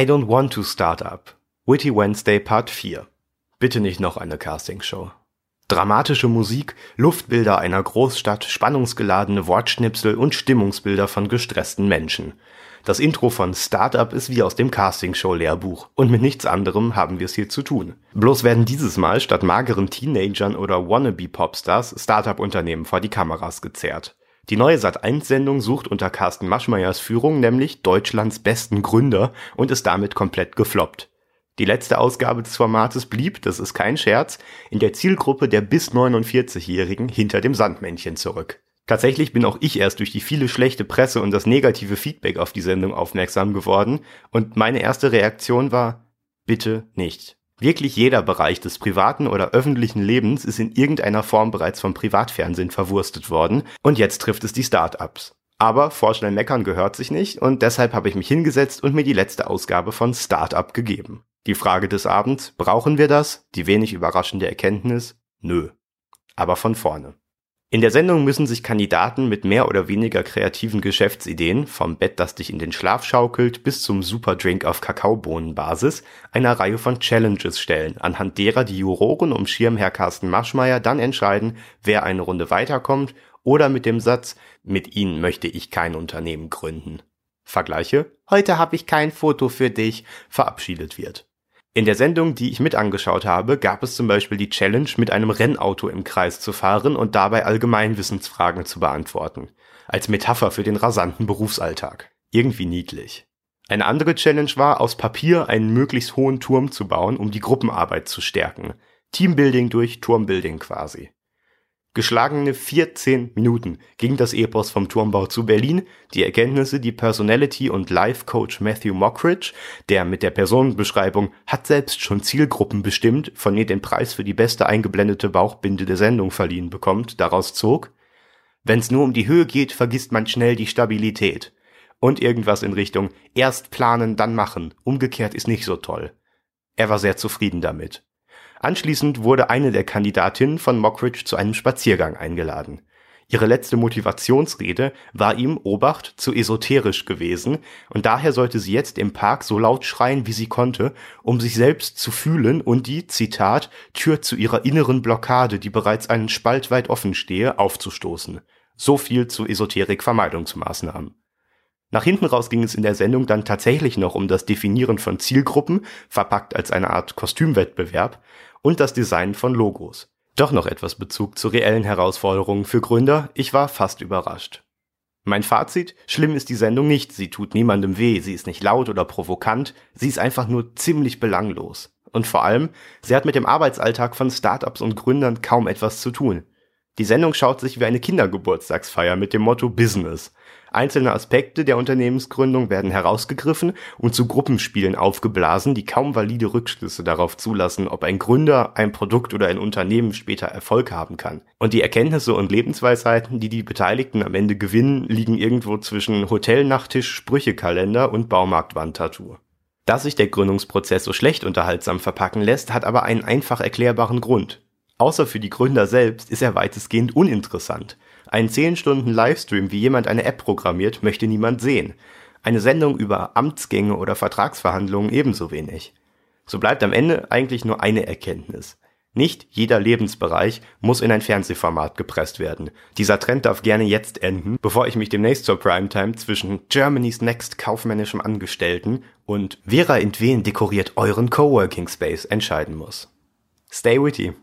I Don't Want to Start Up. Witty Wednesday Part 4. Bitte nicht noch eine Castingshow. Dramatische Musik, Luftbilder einer Großstadt, spannungsgeladene Wortschnipsel und Stimmungsbilder von gestressten Menschen. Das Intro von Startup ist wie aus dem Castingshow-Lehrbuch und mit nichts anderem haben wir es hier zu tun. Bloß werden dieses Mal statt mageren Teenagern oder Wannabe-Popstars Startup-Unternehmen vor die Kameras gezerrt. Die neue Sat1-Sendung sucht unter Carsten Maschmeyers Führung nämlich Deutschlands besten Gründer und ist damit komplett gefloppt. Die letzte Ausgabe des Formates blieb, das ist kein Scherz, in der Zielgruppe der bis 49-Jährigen hinter dem Sandmännchen zurück. Tatsächlich bin auch ich erst durch die viele schlechte Presse und das negative Feedback auf die Sendung aufmerksam geworden und meine erste Reaktion war, bitte nicht. Wirklich jeder Bereich des privaten oder öffentlichen Lebens ist in irgendeiner Form bereits vom Privatfernsehen verwurstet worden und jetzt trifft es die Start-ups. Aber vorschnell meckern gehört sich nicht und deshalb habe ich mich hingesetzt und mir die letzte Ausgabe von Startup gegeben. Die Frage des Abends, brauchen wir das? Die wenig überraschende Erkenntnis, nö. Aber von vorne. In der Sendung müssen sich Kandidaten mit mehr oder weniger kreativen Geschäftsideen, vom Bett, das dich in den Schlaf schaukelt, bis zum Superdrink auf Kakaobohnenbasis, einer Reihe von Challenges stellen, anhand derer die Juroren um Schirmherr Carsten Maschmeyer dann entscheiden, wer eine Runde weiterkommt oder mit dem Satz, mit Ihnen möchte ich kein Unternehmen gründen. Vergleiche, heute habe ich kein Foto für dich, verabschiedet wird. In der Sendung, die ich mit angeschaut habe, gab es zum Beispiel die Challenge, mit einem Rennauto im Kreis zu fahren und dabei Allgemeinwissensfragen zu beantworten. Als Metapher für den rasanten Berufsalltag. Irgendwie niedlich. Eine andere Challenge war, aus Papier einen möglichst hohen Turm zu bauen, um die Gruppenarbeit zu stärken. Teambuilding durch Turmbuilding quasi. Geschlagene 14 Minuten ging das Epos vom Turmbau zu Berlin, die Erkenntnisse, die Personality und Life Coach Matthew Mockridge, der mit der Personenbeschreibung hat selbst schon Zielgruppen bestimmt, von ihr den Preis für die beste eingeblendete Bauchbinde der Sendung verliehen bekommt, daraus zog, wenn's nur um die Höhe geht, vergisst man schnell die Stabilität. Und irgendwas in Richtung erst planen, dann machen, umgekehrt ist nicht so toll. Er war sehr zufrieden damit. Anschließend wurde eine der Kandidatinnen von Mockridge zu einem Spaziergang eingeladen. Ihre letzte Motivationsrede war ihm, Obacht, zu esoterisch gewesen, und daher sollte sie jetzt im Park so laut schreien, wie sie konnte, um sich selbst zu fühlen und die, Zitat, Tür zu ihrer inneren Blockade, die bereits einen Spalt weit offen stehe, aufzustoßen. So viel zu Esoterik-Vermeidungsmaßnahmen. Nach hinten raus ging es in der Sendung dann tatsächlich noch um das Definieren von Zielgruppen, verpackt als eine Art Kostümwettbewerb, und das Design von Logos. Doch noch etwas Bezug zu reellen Herausforderungen für Gründer, ich war fast überrascht. Mein Fazit, schlimm ist die Sendung nicht, sie tut niemandem weh, sie ist nicht laut oder provokant, sie ist einfach nur ziemlich belanglos. Und vor allem, sie hat mit dem Arbeitsalltag von Startups und Gründern kaum etwas zu tun. Die Sendung schaut sich wie eine Kindergeburtstagsfeier mit dem Motto Business. Einzelne Aspekte der Unternehmensgründung werden herausgegriffen und zu Gruppenspielen aufgeblasen, die kaum valide Rückschlüsse darauf zulassen, ob ein Gründer, ein Produkt oder ein Unternehmen später Erfolg haben kann. Und die Erkenntnisse und Lebensweisheiten, die die Beteiligten am Ende gewinnen, liegen irgendwo zwischen Hotelnachttisch, Sprüchekalender und Baumarktwandtattoo. Dass sich der Gründungsprozess so schlecht unterhaltsam verpacken lässt, hat aber einen einfach erklärbaren Grund. Außer für die Gründer selbst ist er weitestgehend uninteressant. Einen 10 Stunden Livestream, wie jemand eine App programmiert, möchte niemand sehen. Eine Sendung über Amtsgänge oder Vertragsverhandlungen ebenso wenig. So bleibt am Ende eigentlich nur eine Erkenntnis. Nicht jeder Lebensbereich muss in ein Fernsehformat gepresst werden. Dieser Trend darf gerne jetzt enden, bevor ich mich demnächst zur Primetime zwischen Germany's Next kaufmännischem Angestellten und Vera Entwen dekoriert euren Coworking Space entscheiden muss. Stay witty!